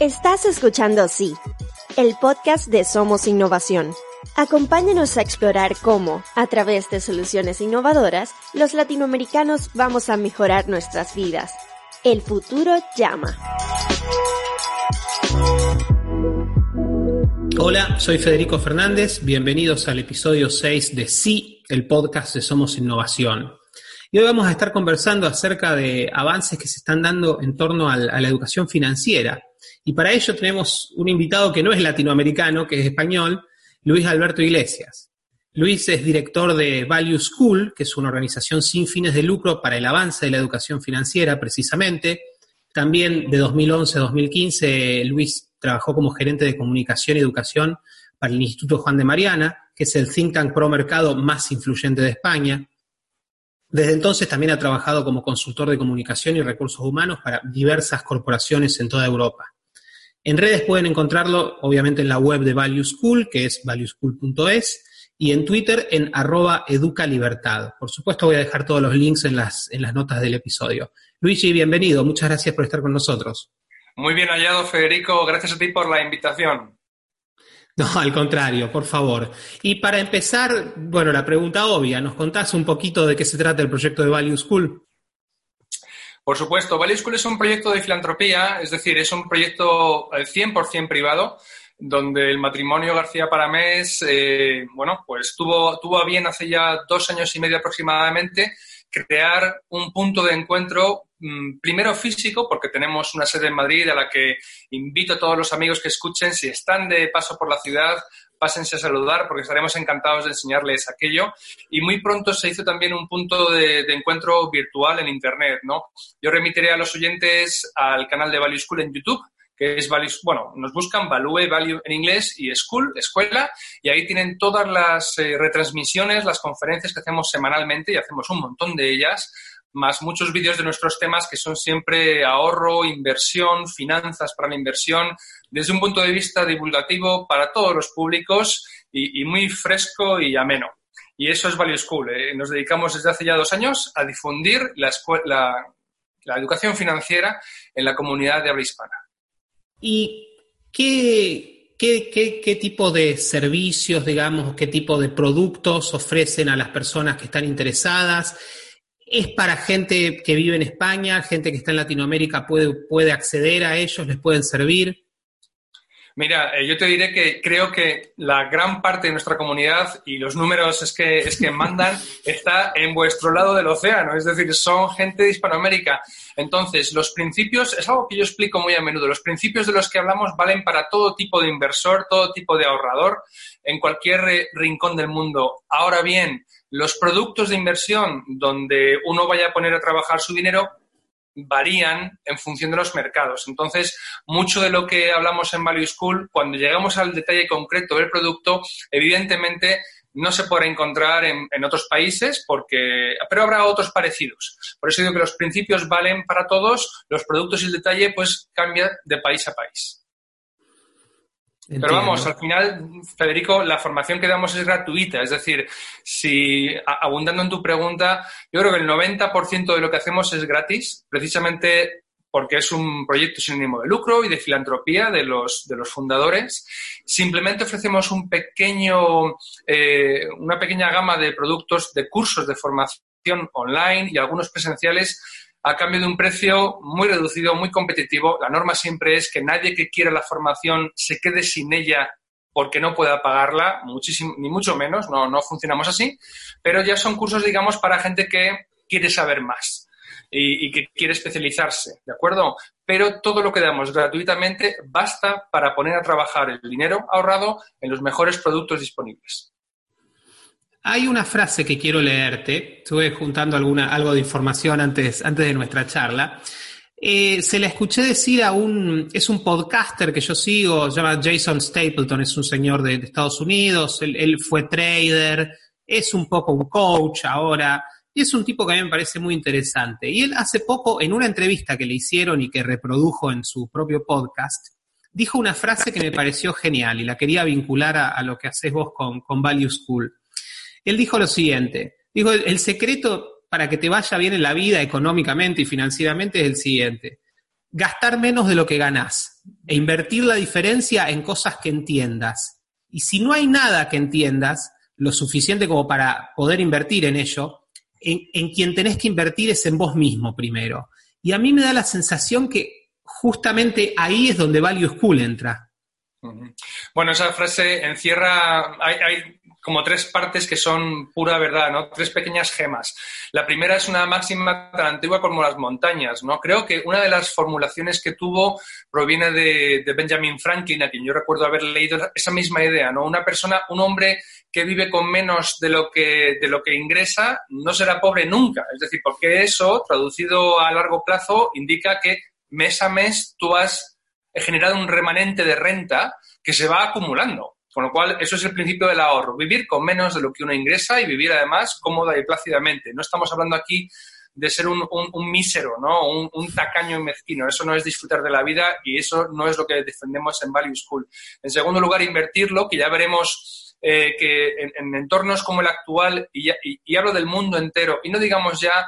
Estás escuchando Sí, el podcast de Somos Innovación. Acompáñanos a explorar cómo, a través de soluciones innovadoras, los latinoamericanos vamos a mejorar nuestras vidas. El futuro llama. Hola, soy Federico Fernández, bienvenidos al episodio 6 de Sí, el podcast de Somos Innovación. Y hoy vamos a estar conversando acerca de avances que se están dando en torno a la educación financiera y para ello tenemos un invitado que no es latinoamericano, que es español, Luis Alberto Iglesias. Luis es director de Value School, que es una organización sin fines de lucro para el avance de la educación financiera, precisamente. También de 2011 a 2015, Luis trabajó como gerente de comunicación y educación para el Instituto Juan de Mariana, que es el think tank pro mercado más influyente de España. Desde entonces también ha trabajado como consultor de comunicación y recursos humanos para diversas corporaciones en toda Europa. En redes pueden encontrarlo, obviamente, en la web de Value School, que es valueschool.es, y en Twitter en arroba educalibertad. Por supuesto, voy a dejar todos los links en las, en las notas del episodio. Luigi, bienvenido. Muchas gracias por estar con nosotros. Muy bien hallado, Federico. Gracias a ti por la invitación. No, al contrario, por favor. Y para empezar, bueno, la pregunta obvia, ¿nos contás un poquito de qué se trata el proyecto de Value School? Por supuesto, Value School es un proyecto de filantropía, es decir, es un proyecto 100% privado, donde el matrimonio García Paramés, eh, bueno, pues tuvo, tuvo a bien hace ya dos años y medio aproximadamente crear un punto de encuentro mm, primero físico, porque tenemos una sede en Madrid a la que invito a todos los amigos que escuchen, si están de paso por la ciudad, pásense a saludar porque estaremos encantados de enseñarles aquello. Y muy pronto se hizo también un punto de, encuentro virtual en Internet, ¿no? Yo remitiré a los oyentes al canal de Value School en YouTube, que es Value, bueno, nos buscan Value, Value en inglés y School, escuela, y ahí tienen todas las eh, retransmisiones, las conferencias que hacemos semanalmente y hacemos un montón de ellas más muchos vídeos de nuestros temas que son siempre ahorro, inversión, finanzas para la inversión, desde un punto de vista divulgativo para todos los públicos y, muy fresco y ameno. Y eso es Value School. ¿eh? Nos dedicamos desde hace ya dos años a difundir la, la, educación financiera en la comunidad de habla hispana. ¿Y qué, qué, qué, qué, tipo de servicios, digamos, qué tipo de productos ofrecen a las personas que están interesadas? ¿Es para gente que vive en España, gente que está en Latinoamérica puede, puede acceder a ellos, les pueden servir? Mira, eh, yo te diré que creo que la gran parte de nuestra comunidad, y los números es que, es que mandan, está en vuestro lado del océano, es decir, son gente de Hispanoamérica. Entonces, los principios, es algo que yo explico muy a menudo, los principios de los que hablamos valen para todo tipo de inversor, todo tipo de ahorrador, en cualquier rincón del mundo. Ahora bien, los productos de inversión donde uno vaya a poner a trabajar su dinero varían en función de los mercados. Entonces, mucho de lo que hablamos en Value School, cuando llegamos al detalle concreto del producto, evidentemente no se podrá encontrar en, otros países, porque, pero habrá otros parecidos. Por eso digo que los principios valen para todos, los productos y el detalle pues cambia de país a país. Pero vamos, al final, Federico, la formación que damos es gratuita. Es decir, si, abundando en tu pregunta, yo creo que el 90% de lo que hacemos es gratis, precisamente porque es un proyecto sin ánimo de lucro y de filantropía de los, de los fundadores. Simplemente ofrecemos un pequeño, eh, una pequeña gama de productos, de cursos de formación online y algunos presenciales a cambio de un precio muy reducido, muy competitivo. La norma siempre es que nadie que quiera la formación se quede sin ella porque no pueda pagarla, muchísimo, ni mucho menos, no, no funcionamos así, pero ya son cursos, digamos, para gente que quiere saber más y, y, que quiere especializarse, ¿de acuerdo? Pero todo lo que damos gratuitamente basta para poner a trabajar el dinero ahorrado en los mejores productos disponibles. Hay una frase que quiero leerte, estuve juntando alguna, algo de información antes, antes de nuestra charla. Eh, se la escuché decir a un, es un podcaster que yo sigo, se llama Jason Stapleton, es un señor de, Estados Unidos, él, él, fue trader, es un poco un coach ahora, y es un tipo que a mí me parece muy interesante. Y él hace poco, en una entrevista que le hicieron y que reprodujo en su propio podcast, dijo una frase que me pareció genial y la quería vincular a, a lo que haces vos con, con Value School. Él dijo lo siguiente, dijo, el secreto para que te vaya bien en la vida económicamente y financieramente es el siguiente, gastar menos de lo que ganás. e invertir la diferencia en cosas que entiendas. Y si no hay nada que entiendas, lo suficiente como para poder invertir en ello, en, en quien tenés que invertir es en vos mismo primero. Y a mí me da la sensación que justamente ahí es donde Value School entra. Bueno, esa frase encierra, hay, como tres partes que son pura verdad, ¿no? Tres pequeñas gemas. La primera es una máxima tan antigua como las montañas, ¿no? Creo que una de las formulaciones que tuvo proviene de, Benjamin Franklin, a quien yo recuerdo haber leído esa misma idea, ¿no? Una persona, un hombre que vive con menos de lo que, de lo que ingresa, no será pobre nunca. Es decir, porque eso, traducido a largo plazo, indica que mes a mes tú has generado un remanente de renta que se va acumulando. Con lo cual, eso es el principio del ahorro, vivir con menos de lo que uno ingresa y vivir además cómoda y plácidamente. No estamos hablando aquí de ser un, mísero, ¿no? Un, tacaño y mezquino. Eso no es disfrutar de la vida y eso no es lo que defendemos en Value School. En segundo lugar, invertirlo, que ya veremos eh, que en, entornos como el actual, y hablo del mundo entero, y no digamos ya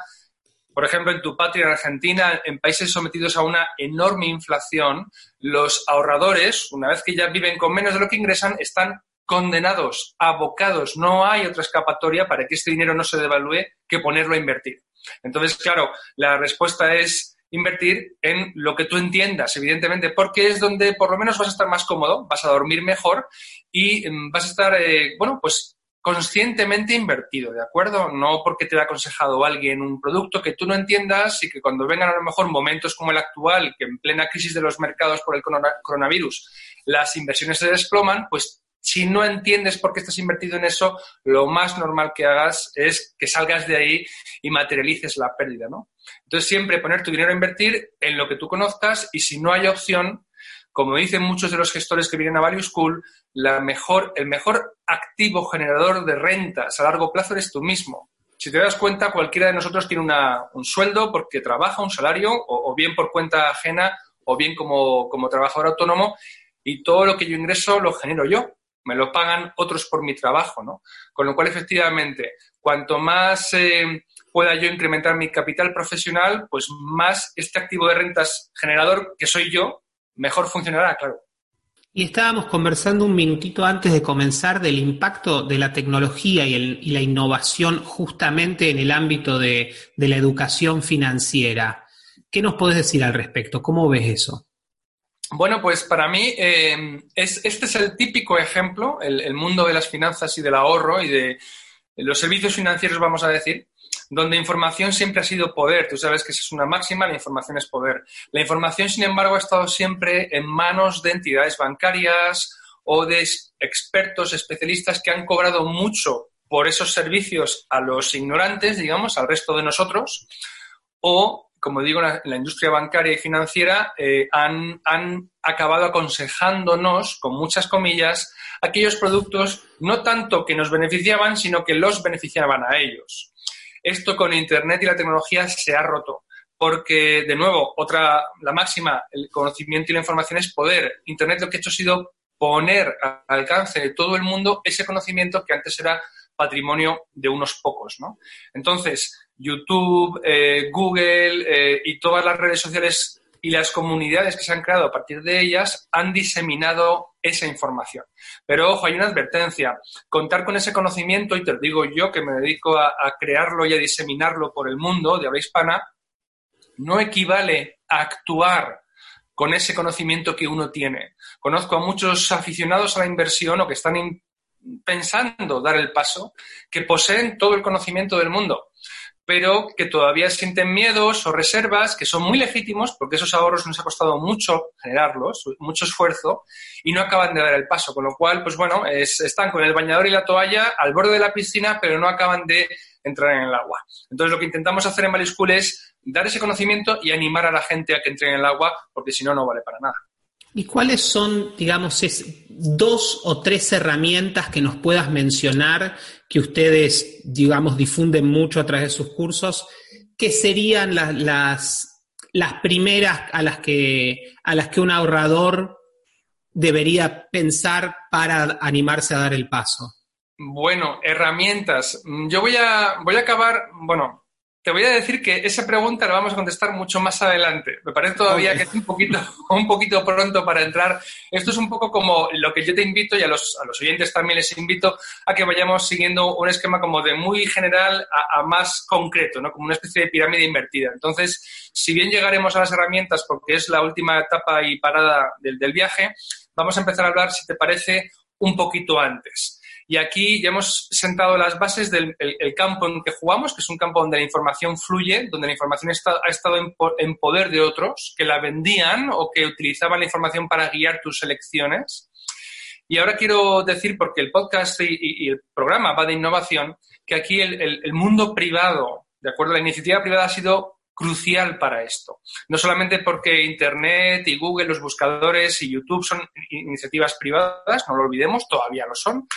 por ejemplo, en tu patria, en Argentina, en países sometidos a una enorme inflación, los ahorradores, una vez que ya viven con menos de lo que ingresan, están condenados, abocados. No hay otra escapatoria para que este dinero no se devalúe que ponerlo a invertir. Entonces, claro, la respuesta es invertir en lo que tú entiendas, evidentemente, porque es donde por lo menos vas a estar más cómodo, vas a dormir mejor y mm, vas a estar, eh, bueno, pues conscientemente invertido, ¿de acuerdo? No porque te ha aconsejado alguien un producto que tú no entiendas y que cuando vengan a lo mejor momentos como el actual, que en plena crisis de los mercados por el coronavirus, las inversiones se desploman, pues si no entiendes por qué estás invertido en eso, lo más normal que hagas es que salgas de ahí y materialices la pérdida, ¿no? Entonces siempre poner tu dinero a invertir en lo que tú conozcas y si no hay opción, como dicen muchos de los gestores que vienen a Value School, la mejor, el mejor activo generador de rentas a largo plazo eres tú mismo. Si te das cuenta, cualquiera de nosotros tiene un sueldo porque trabaja, un salario, o, bien por cuenta ajena, o bien como, trabajador autónomo, y todo lo que yo ingreso lo genero yo. Me lo pagan otros por mi trabajo, ¿no? Con lo cual, efectivamente, cuanto más eh, pueda yo incrementar mi capital profesional, pues más este activo de rentas generador que soy yo, mejor funcionará, claro. Y estábamos conversando un minutito antes de comenzar del impacto de la tecnología y, la innovación justamente en el ámbito de, la educación financiera. ¿Qué nos puedes decir al respecto? ¿Cómo ves eso? Bueno, pues para mí eh, es, este es el típico ejemplo, el, mundo de las finanzas y del ahorro y de los servicios financieros, vamos a decir, donde información siempre ha sido poder. Tú sabes que esa es una máxima, la información es poder. La información, sin embargo, ha estado siempre en manos de entidades bancarias o de expertos, especialistas que han cobrado mucho por esos servicios a los ignorantes, digamos, al resto de nosotros, o, como digo, en la industria bancaria y financiera eh, han, han acabado aconsejándonos, con muchas comillas, aquellos productos no tanto que nos beneficiaban, sino que los beneficiaban a ellos. Esto con Internet y la tecnología se ha roto. Porque, de nuevo, otra, la máxima, el conocimiento y la información es poder. Internet lo que ha hecho ha sido poner al alcance de todo el mundo ese conocimiento que antes era patrimonio de unos pocos, ¿no? Entonces, YouTube, eh, Google eh, y todas las redes sociales y las comunidades que se han creado a partir de ellas han diseminado esa información. Pero ojo, hay una advertencia. Contar con ese conocimiento, y te lo digo yo que me dedico a, crearlo y a diseminarlo por el mundo de habla hispana, no equivale a actuar con ese conocimiento que uno tiene. Conozco a muchos aficionados a la inversión o que están pensando dar el paso, que poseen todo el conocimiento del mundo, pero que todavía sienten miedos o reservas que son muy legítimos porque esos ahorros nos ha costado mucho generarlos, mucho esfuerzo y no acaban de dar el paso. Con lo cual, pues bueno, están con el bañador y la toalla al borde de la piscina, pero no acaban de entrar en el agua. Entonces, lo que intentamos hacer en Valley School es dar ese conocimiento y animar a la gente a que entre en el agua porque si no, no vale para nada. ¿Y cuáles son, digamos, dos o tres herramientas que nos puedas mencionar que ustedes, digamos, difunden mucho a través de sus cursos? ¿Qué serían las, las, primeras a las, que, a las que un ahorrador debería pensar para animarse a dar el paso? Bueno, herramientas. Yo voy a, voy a acabar, bueno, te voy a decir que esa pregunta la vamos a contestar mucho más adelante. Me parece todavía que es un poquito, un poquito pronto para entrar. Esto es un poco como lo que yo te invito y a los, a los oyentes también les invito a que vayamos siguiendo un esquema como de muy general a, más concreto, ¿no? Como una especie de pirámide invertida. Entonces, si bien llegaremos a las herramientas porque es la última etapa y parada del, del viaje, vamos a empezar a hablar, si te parece, un poquito antes. Y aquí ya hemos sentado las bases del campo en que jugamos, que es un campo donde la información fluye, donde la información ha estado en, poder de otros, que la vendían o que utilizaban la información para guiar tus elecciones. Y ahora quiero decir, porque el podcast y, el programa va de innovación, que aquí el, mundo privado, de acuerdo, la iniciativa privada ha sido crucial para esto. No solamente porque Internet y Google, los buscadores y YouTube son iniciativas privadas, no lo olvidemos, todavía lo son,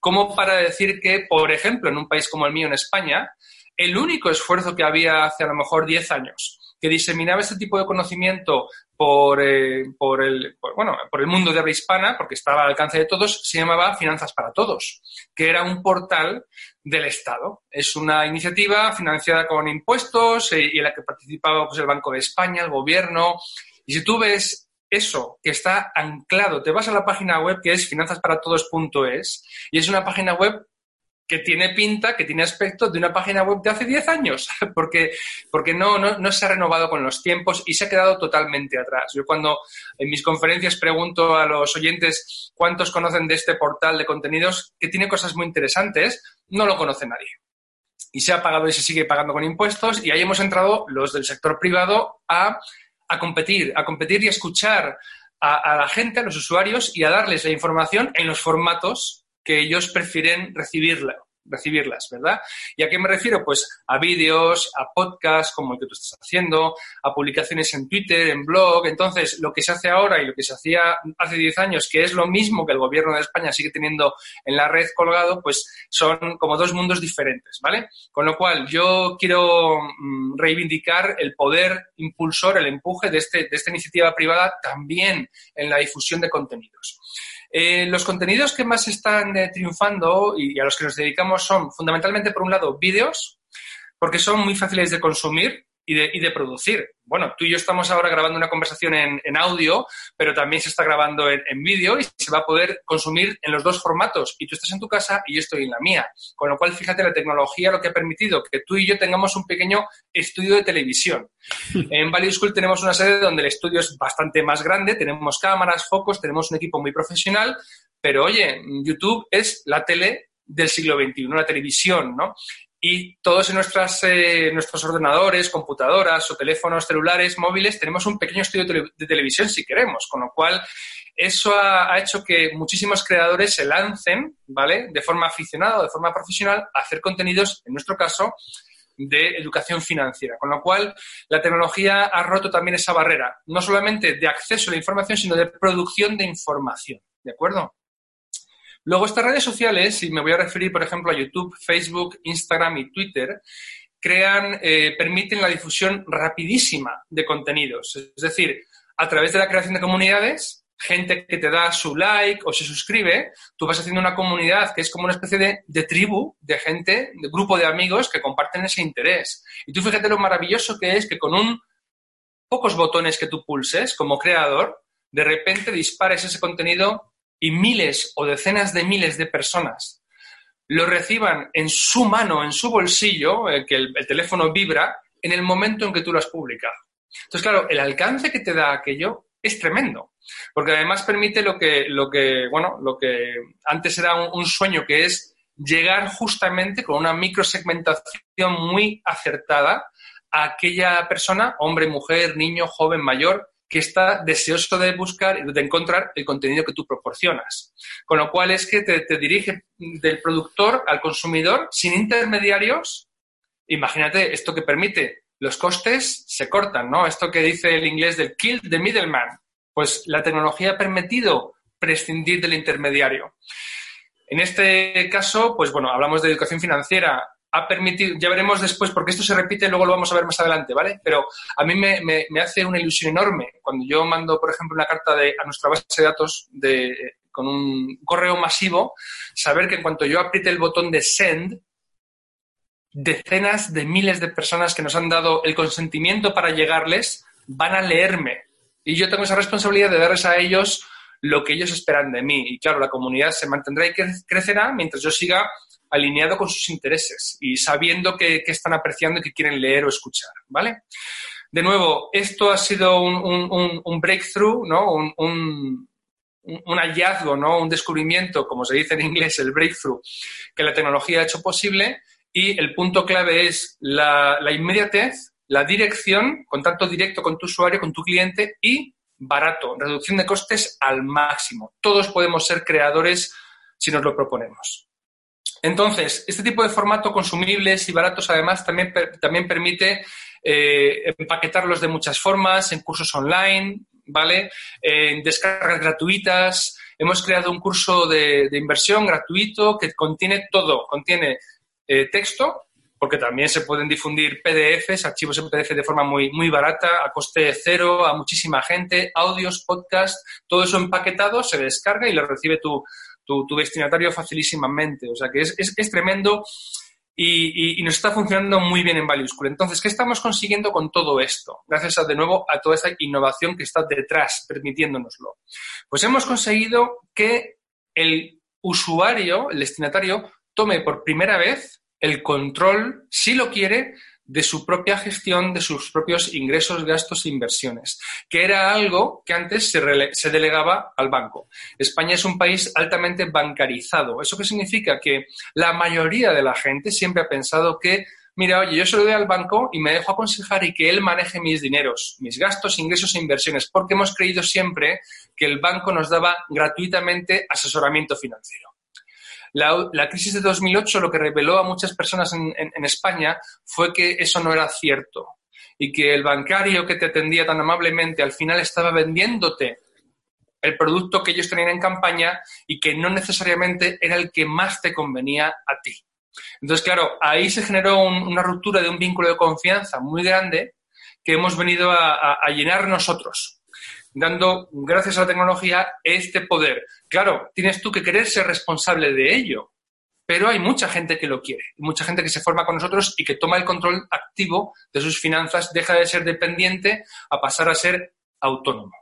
como para decir que, por ejemplo, en un país como el mío, en España, el único esfuerzo que había hace a lo mejor 10 años que diseminaba este tipo de conocimiento por, eh, por, el, bueno, por el mundo de habla hispana, porque estaba al alcance de todos, se llamaba Finanzas para Todos, que era un portal del Estado. Es una iniciativa financiada con impuestos eh, y en la que participaba pues, el Banco de España, el gobierno. Y si tú ves eso que está anclado, te vas a la página web que es finanzasparatodos.es y es una página web que tiene pinta, que tiene aspecto de una página web de hace 10 años, porque, porque no, no, no, se ha renovado con los tiempos y se ha quedado totalmente atrás. Yo cuando en mis conferencias pregunto a los oyentes cuántos conocen de este portal de contenidos, que tiene cosas muy interesantes, no lo conoce nadie. Y se ha pagado y se sigue pagando con impuestos y ahí hemos entrado los del sector privado a a competir, a competir y a escuchar a, la gente, a los usuarios y a darles la información en los formatos que ellos prefieren recibirla recibirlas, ¿verdad? ¿Y a qué me refiero? Pues a vídeos, a podcasts como el que tú estás haciendo, a publicaciones en Twitter, en blog. Entonces, lo que se hace ahora y lo que se hacía hace 10 años, que es lo mismo que el gobierno de España sigue teniendo en la red colgado, pues son como dos mundos diferentes, ¿vale? Con lo cual, yo quiero mm, reivindicar el poder impulsor, el empuje de, este, de esta iniciativa privada también en la difusión de contenidos. Eh, los contenidos que más están eh, triunfando y a los que nos dedicamos son fundamentalmente, por un lado, vídeos, porque son muy fáciles de consumir y de, y de producir bueno, tú y yo estamos ahora grabando una conversación en, audio, pero también se está grabando en, vídeo y se va a poder consumir en los dos formatos. Y tú estás en tu casa y yo estoy en la mía. Con lo cual, fíjate, la tecnología lo que ha permitido que tú y yo tengamos un pequeño estudio de televisión. En Value School tenemos una sede donde el estudio es bastante más grande, tenemos cámaras, focos, tenemos un equipo muy profesional, pero oye, YouTube es la tele del siglo XXI, la televisión, ¿no? Y todos en nuestras, eh, nuestros ordenadores, computadoras o teléfonos celulares, móviles, tenemos un pequeño estudio de televisión si queremos, con lo cual eso ha, hecho que muchísimos creadores se lancen, ¿vale? De forma aficionada o de forma profesional a hacer contenidos, en nuestro caso, de educación financiera. Con lo cual, la tecnología ha roto también esa barrera, no solamente de acceso a la información, sino de producción de información. ¿De acuerdo? Luego, estas redes sociales, y me voy a referir, por ejemplo, a YouTube, Facebook, Instagram y Twitter, crean, eh, permiten la difusión rapidísima de contenidos. Es decir, a través de la creación de comunidades, gente que te da su like o se suscribe, tú vas haciendo una comunidad que es como una especie de, de, tribu de gente, de grupo de amigos que comparten ese interés. Y tú fíjate lo maravilloso que es que con un pocos botones que tú pulses como creador, de repente dispares ese contenido y miles o decenas de miles de personas lo reciban en su mano, en su bolsillo, que el, teléfono vibra, en el momento en que tú lo has publicado. Entonces, claro, el alcance que te da aquello es tremendo, porque además permite lo que, lo que, bueno, lo que antes era un, un sueño, que es llegar justamente con una microsegmentación muy acertada a aquella persona, hombre, mujer, niño, joven, mayor, que está deseoso de buscar y de encontrar el contenido que tú proporcionas. Con lo cual es que te, dirige del productor al consumidor sin intermediarios. Imagínate esto que permite. Los costes se cortan, ¿no? Esto que dice el inglés del kill the middleman. Pues la tecnología ha permitido prescindir del intermediario. En este caso, pues bueno, hablamos de educación financiera ha permitido, ya veremos después, porque esto se repite, luego lo vamos a ver más adelante, ¿vale? Pero a mí me, hace una ilusión enorme cuando yo mando, por ejemplo, una carta de, a nuestra base de datos de, con un correo masivo, saber que en cuanto yo apriete el botón de send, decenas de miles de personas que nos han dado el consentimiento para llegarles van a leerme. Y yo tengo esa responsabilidad de darles a ellos lo que ellos esperan de mí. Y claro, la comunidad se mantendrá y crecerá mientras yo siga alineado con sus intereses y sabiendo que, están apreciando y que quieren leer o escuchar, ¿vale? De nuevo, esto ha sido un, breakthrough, ¿no? Un, hallazgo, ¿no? Un descubrimiento, como se dice en inglés, el breakthrough, que la tecnología ha hecho posible y el punto clave es la, la inmediatez, la dirección, contacto directo con tu usuario, con tu cliente y barato, reducción de costes al máximo. Todos podemos ser creadores si nos lo proponemos. Entonces, este tipo de formato consumibles y baratos además también, también permite eh, empaquetarlos de muchas formas, en cursos online, ¿vale? En descargas gratuitas. Hemos creado un curso de, inversión gratuito que contiene todo. Contiene eh, texto, porque también se pueden difundir PDFs, archivos en PDF de forma muy, muy barata, a coste cero, a muchísima gente, audios, podcasts, todo eso empaquetado, se descarga y lo recibe tu, tu, destinatario facilísimamente. O sea que es, es, tremendo y, y, nos está funcionando muy bien en Value. Entonces, ¿qué estamos consiguiendo con todo esto? Gracias a, de nuevo a toda esa innovación que está detrás, permitiéndonoslo. Pues hemos conseguido que el usuario, el destinatario, tome por primera vez el control, si lo quiere, de su propia gestión, de sus propios ingresos, gastos e inversiones, que era algo que antes se, delegaba al banco. España es un país altamente bancarizado. ¿Eso qué significa? Que la mayoría de la gente siempre ha pensado que mira, oye, yo se lo doy al banco y me dejo aconsejar y que él maneje mis dineros, mis gastos, ingresos e inversiones, porque hemos creído siempre que el banco nos daba gratuitamente asesoramiento financiero. La, crisis de 2008 lo que reveló a muchas personas en, España fue que eso no era cierto y que el bancario que te atendía tan amablemente al final estaba vendiéndote el producto que ellos tenían en campaña y que no necesariamente era el que más te convenía a ti. Entonces, claro, ahí se generó una ruptura de un vínculo de confianza muy grande que hemos venido a llenar nosotros dando, gracias a la tecnología, este poder. Claro, tienes tú que querer ser responsable de ello, pero hay mucha gente que lo quiere, mucha gente que se forma con nosotros y que toma el control activo de sus finanzas, deja de ser dependiente a pasar a ser autónomo.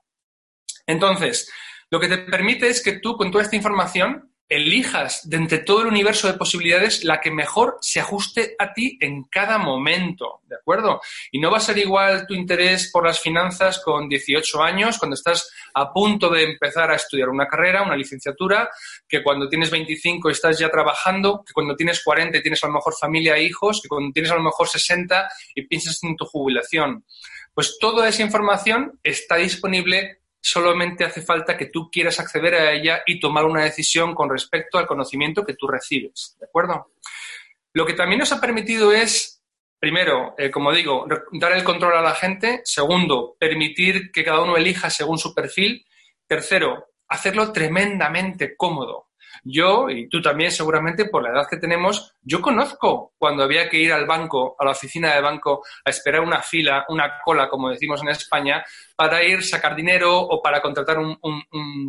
Entonces, lo que te permite es que tú, con toda esta información, elijas de entre todo el universo de posibilidades la que mejor se ajuste a ti en cada momento, ¿de acuerdo? Y no va a ser igual tu interés por las finanzas con 18 años, cuando estás a punto de empezar a estudiar una carrera, una licenciatura, que cuando tienes 25 estás ya trabajando, que cuando tienes 40 y tienes a lo mejor familia e hijos, que cuando tienes a lo mejor 60 y piensas en tu jubilación. Pues toda esa información está disponible solamente hace falta que tú quieras acceder a ella y tomar una decisión con respecto al conocimiento que tú recibes, ¿de acuerdo? Lo que también nos ha permitido es, primero, eh, como digo, dar el control a la gente, segundo, permitir que cada uno elija según su perfil, tercero, hacerlo tremendamente cómodo. Yo, y tú también seguramente por la edad que tenemos, yo conozco cuando había que ir al banco, a la oficina de banco, a esperar una fila, una cola, como decimos en España, para ir, sacar dinero o para contratar un,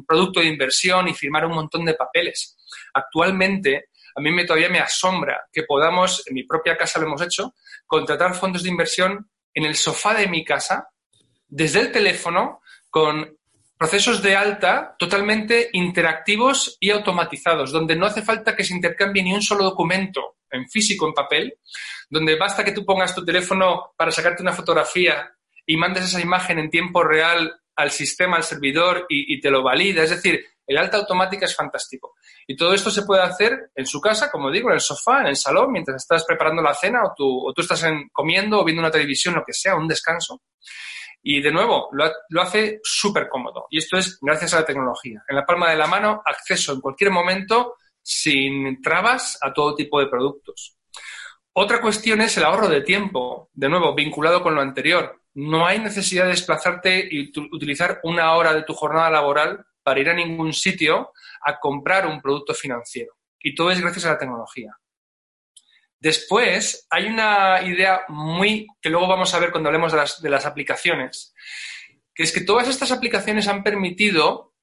producto de inversión y firmar un montón de papeles. Actualmente, a mí me, todavía me asombra que podamos, en mi propia casa lo hemos hecho, contratar fondos de inversión en el sofá de mi casa, desde el teléfono, con procesos de alta totalmente interactivos y automatizados, donde no hace falta que se intercambie ni un solo documento en físico, en papel, donde basta que tú pongas tu teléfono para sacarte una fotografía y mandes esa imagen en tiempo real al sistema, al servidor y, te lo valida. Es decir, el alta automática es fantástico. Y todo esto se puede hacer en su casa, como digo, en el sofá, en el salón, mientras estás preparando la cena o tú, o tú estás comiendo o viendo una televisión, lo que sea, un descanso. Y de nuevo, lo, hace súper cómodo. Y esto es gracias a la tecnología. En la palma de la mano, acceso en cualquier momento, sin trabas, a todo tipo de productos. Otra cuestión es el ahorro de tiempo, de nuevo, vinculado con lo anterior. No hay necesidad de desplazarte y utilizar una hora de tu jornada laboral para ir a ningún sitio a comprar un producto financiero. Y todo es gracias a la tecnología. Después, hay una idea muy que luego vamos a ver cuando hablemos de las, aplicaciones, que es que todas estas aplicaciones han permitido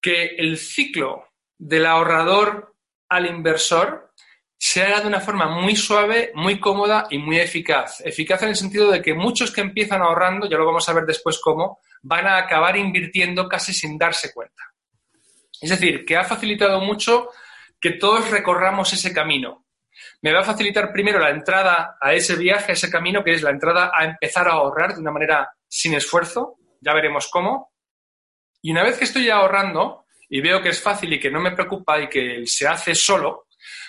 que el ciclo del ahorrador al inversor se haga de una forma muy suave, muy cómoda y muy eficaz. Eficaz en el sentido de que muchos que empiezan ahorrando, ya lo vamos a ver después cómo, van a acabar invirtiendo casi sin darse cuenta. Es decir, que ha facilitado mucho que todos recorramos ese camino. Me va a facilitar primero la entrada a ese viaje, a ese camino, que es la entrada a empezar a ahorrar de una manera sin esfuerzo, ya veremos cómo. Y una vez que estoy ahorrando y veo que es fácil y que no me preocupa y que se hace solo,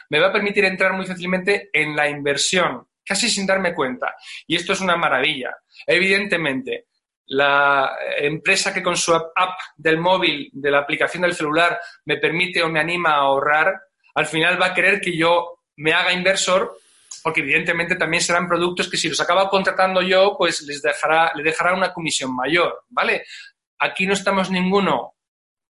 me va a permitir entrar muy fácilmente en la inversión, casi sin darme cuenta. Y esto es una maravilla. Evidentemente, la empresa que con su app del móvil, de la aplicación del celular, me permite o me anima a ahorrar, al final va a querer que yo me haga inversor, porque evidentemente también serán productos que si los acaba contratando yo, pues les dejará, le dejará una comisión mayor, ¿vale? Aquí no estamos ninguno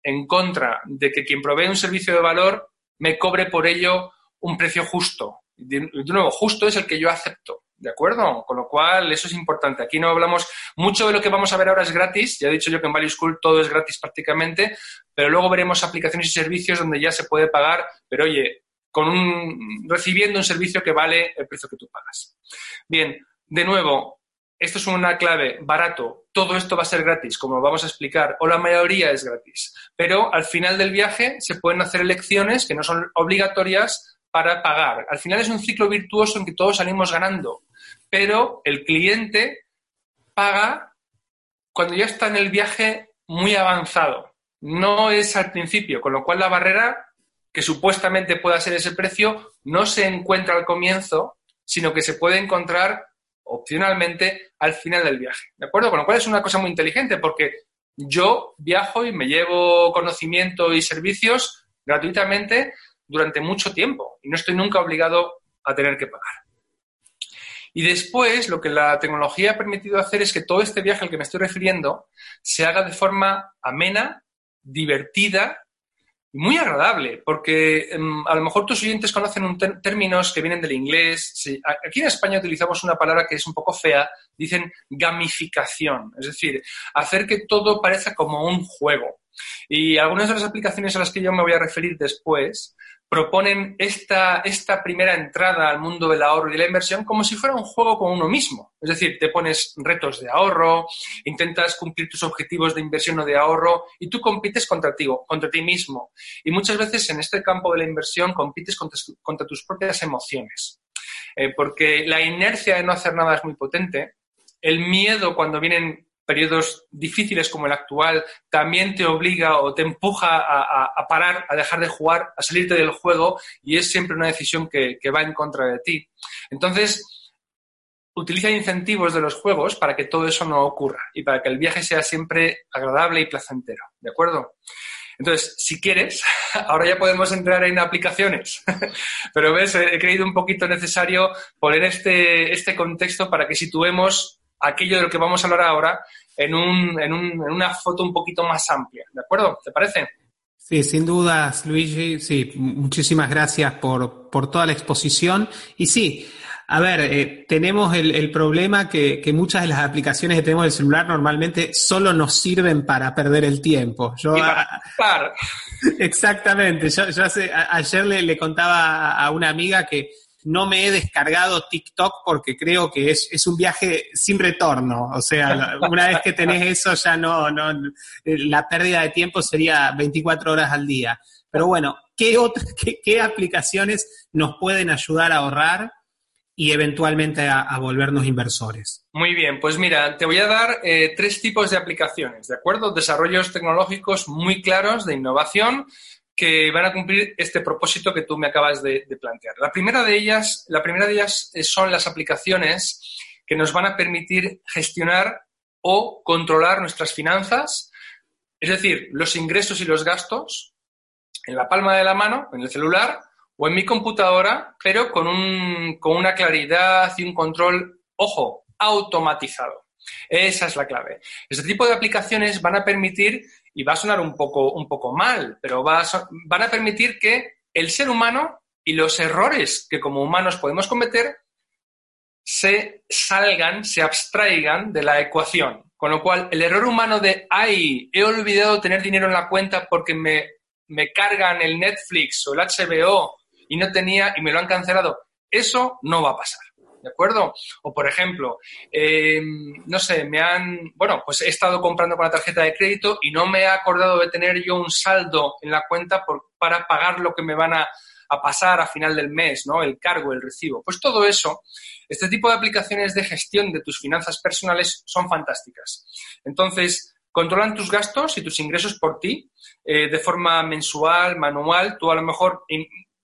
en contra de que quien provee un servicio de valor me cobre por ello un precio justo. De, nuevo, justo es el que yo acepto. ¿De acuerdo? Con lo cual, eso es importante. Aquí no hablamos, mucho de lo que vamos a ver ahora es gratis. Ya he dicho yo que en Value School todo es gratis prácticamente, pero luego veremos aplicaciones y servicios donde ya se puede pagar, pero oye, con un, recibiendo un servicio que vale el precio que tú pagas. Bien, de nuevo, esto es una clave, barato, todo esto va a ser gratis, como vamos a explicar, o la mayoría es gratis. Pero al final del viaje se pueden hacer elecciones que no son obligatorias para pagar. Al final es un ciclo virtuoso en que todos salimos ganando, pero el cliente paga cuando ya está en el viaje muy avanzado. No es al principio, con lo cual la barrera que supuestamente pueda ser ese precio no se encuentra al comienzo, sino que se puede encontrar opcionalmente al final del viaje. ¿De acuerdo? Con lo cual es una cosa muy inteligente porque yo viajo y me llevo conocimiento y servicios gratuitamente durante mucho tiempo y no estoy nunca obligado a tener que pagar. Y después, lo que la tecnología ha permitido hacer es que todo este viaje al que me estoy refiriendo se haga de forma amena, divertida muy agradable, porque em, a lo mejor tus oyentes conocen términos que vienen del inglés. aquí en España utilizamos una palabra que es un poco fea, dicen gamificación, es decir, hacer que todo parezca como un juego. Y algunas de las aplicaciones a las que yo me voy a referir después proponen esta, esta primera entrada al mundo del ahorro y la inversión como si fuera un juego con uno mismo. Es decir, te pones retos de ahorro, intentas cumplir tus objetivos de inversión o de ahorro y tú compites contra ti, contra ti mismo. Y muchas veces en este campo de la inversión compites contra, tus propias emociones. Eh, porque la inercia de no hacer nada es muy potente. El miedo cuando vienen periodos difíciles como el actual también te obliga o te empuja a, parar, a dejar de jugar, a salirte del juego y es siempre una decisión que, va en contra de ti. Entonces, utiliza incentivos de los juegos para que todo eso no ocurra y para que el viaje sea siempre agradable y placentero. ¿De acuerdo? Entonces, si quieres, ahora ya podemos entrar en aplicaciones. Pero ves, he creído un poquito necesario poner este, este contexto para que situemos aquello de lo que vamos a hablar ahora en, un, en, un, en una foto un poquito más amplia. ¿De acuerdo? ¿Te parece? Sí, sin dudas, Luigi. Sí, muchísimas gracias por, por toda la exposición. Y sí, a ver, eh, tenemos el, el problema que, que, muchas de las aplicaciones que tenemos del celular normalmente solo nos sirven para perder el tiempo. Yo, para Exactamente. Yo, yo hace, ayer le, le contaba a una amiga que no me he descargado TikTok porque creo que es, es un viaje sin retorno. O sea, una vez que tenés eso ya no, no, la pérdida de tiempo sería 24 horas al día. Pero bueno, ¿qué, otras, qué, aplicaciones nos pueden ayudar a ahorrar y eventualmente a, volvernos inversores? Muy bien, pues mira, te voy a dar eh, tres tipos de aplicaciones, ¿de acuerdo? Desarrollos tecnológicos muy claros de innovación que van a cumplir este propósito que tú me acabas de, plantear. La primera de ellas, la primera de ellas son las aplicaciones que nos van a permitir gestionar o controlar nuestras finanzas, es decir, los ingresos y los gastos en la palma de la mano, en el celular o en mi computadora, pero con, un, con una claridad y un control, ojo, automatizado. Esa es la clave. Este tipo de aplicaciones van a permitir y va a sonar un poco, un poco mal, pero va van a permitir que el ser humano y los errores que como humanos podemos cometer se salgan, se abstraigan de la ecuación. Con lo cual, el error humano de, ay, he olvidado tener dinero en la cuenta porque me, me cargan el Netflix o el HBO y no tenía y me lo han cancelado. Eso no va a pasar. ¿De acuerdo? O, por ejemplo, em, no sé, me han, bueno, pues he estado comprando con la tarjeta de crédito y no me he acordado de tener yo un saldo en la cuenta para pagar lo que me van a, a pasar a final del mes, ¿no? El cargo, el recibo. Pues todo eso, este tipo de aplicaciones de gestión de tus finanzas personales son fantásticas. Entonces, controlan tus gastos y tus ingresos por ti eh, de forma mensual, manual. Tú a lo mejor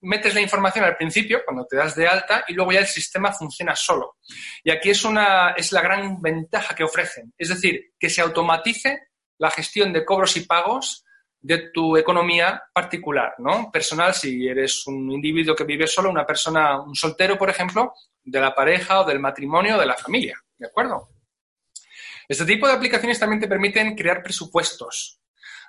metes la información al principio, cuando te das de alta, y luego ya el sistema funciona solo. Y aquí es, una, es la gran ventaja que ofrecen. Es decir, que se automatice la gestión de cobros y pagos de tu economía particular, ¿no? Personal, si eres un individuo que vive solo, una persona, un soltero, por ejemplo, de la pareja o del matrimonio o de la familia, ¿de acuerdo? Este tipo de aplicaciones también te permiten crear presupuestos,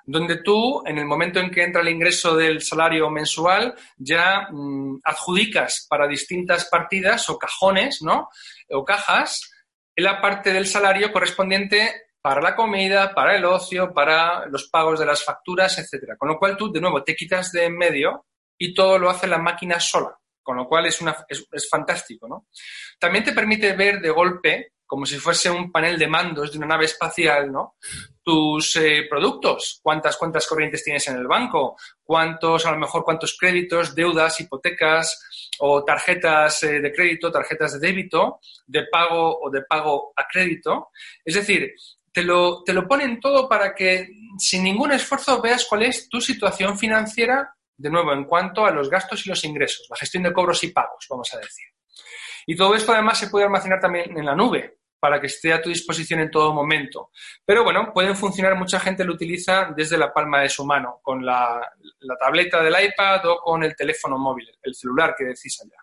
donde tú, en el momento en que entra el ingreso del salario mensual, ya mm, adjudicas para distintas partidas o cajones, ¿no? O cajas, la parte del salario correspondiente para la comida, para el ocio, para los pagos de las facturas, etcétera. Con lo cual tú, de nuevo, te quitas de en medio y todo lo hace la máquina sola, con lo cual es, una, es, es fantástico, ¿no? También te permite ver de golpe como si fuese un panel de mandos de una nave espacial, ¿no? Tus eh, productos, cuántas cuentas corrientes tienes en el banco, cuántos, a lo mejor, cuántos créditos, deudas, hipotecas o tarjetas eh, de crédito, tarjetas de débito, de pago o de pago a crédito. Es decir, te lo, te lo ponen todo para que sin ningún esfuerzo veas cuál es tu situación financiera, de nuevo, en cuanto a los gastos y los ingresos, la gestión de cobros y pagos, vamos a decir. Y todo esto además se puede almacenar también en la nube para que esté a tu disposición en todo momento. Pero bueno, pueden funcionar, mucha gente lo utiliza desde la palma de su mano, con la, tableta del iPad o con el teléfono móvil, el celular que decís allá.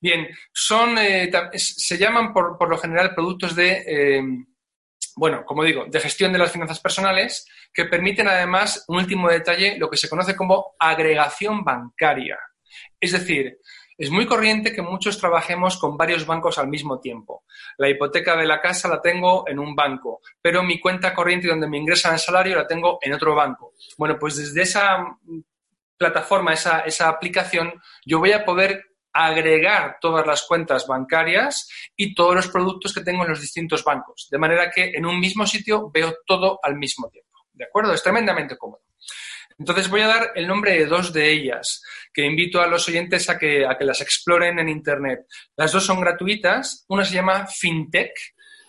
Bien, son, eh, se llaman por, por, lo general productos de, eh, bueno, como digo, de gestión de las finanzas personales, que permiten además, un último detalle, lo que se conoce como agregación bancaria. Es decir, es muy corriente que muchos trabajemos con varios bancos al mismo tiempo. La hipoteca de la casa la tengo en un banco, pero mi cuenta corriente donde me ingresan el salario la tengo en otro banco. Bueno, pues desde esa plataforma, esa, esa aplicación, yo voy a poder agregar todas las cuentas bancarias y todos los productos que tengo en los distintos bancos, de manera que en un mismo sitio veo todo al mismo tiempo. ¿De acuerdo? Es tremendamente cómodo. Entonces voy a dar el nombre de dos de ellas, que invito a los oyentes a que, a que las exploren en Internet. Las dos son gratuitas. Una se llama FinTech,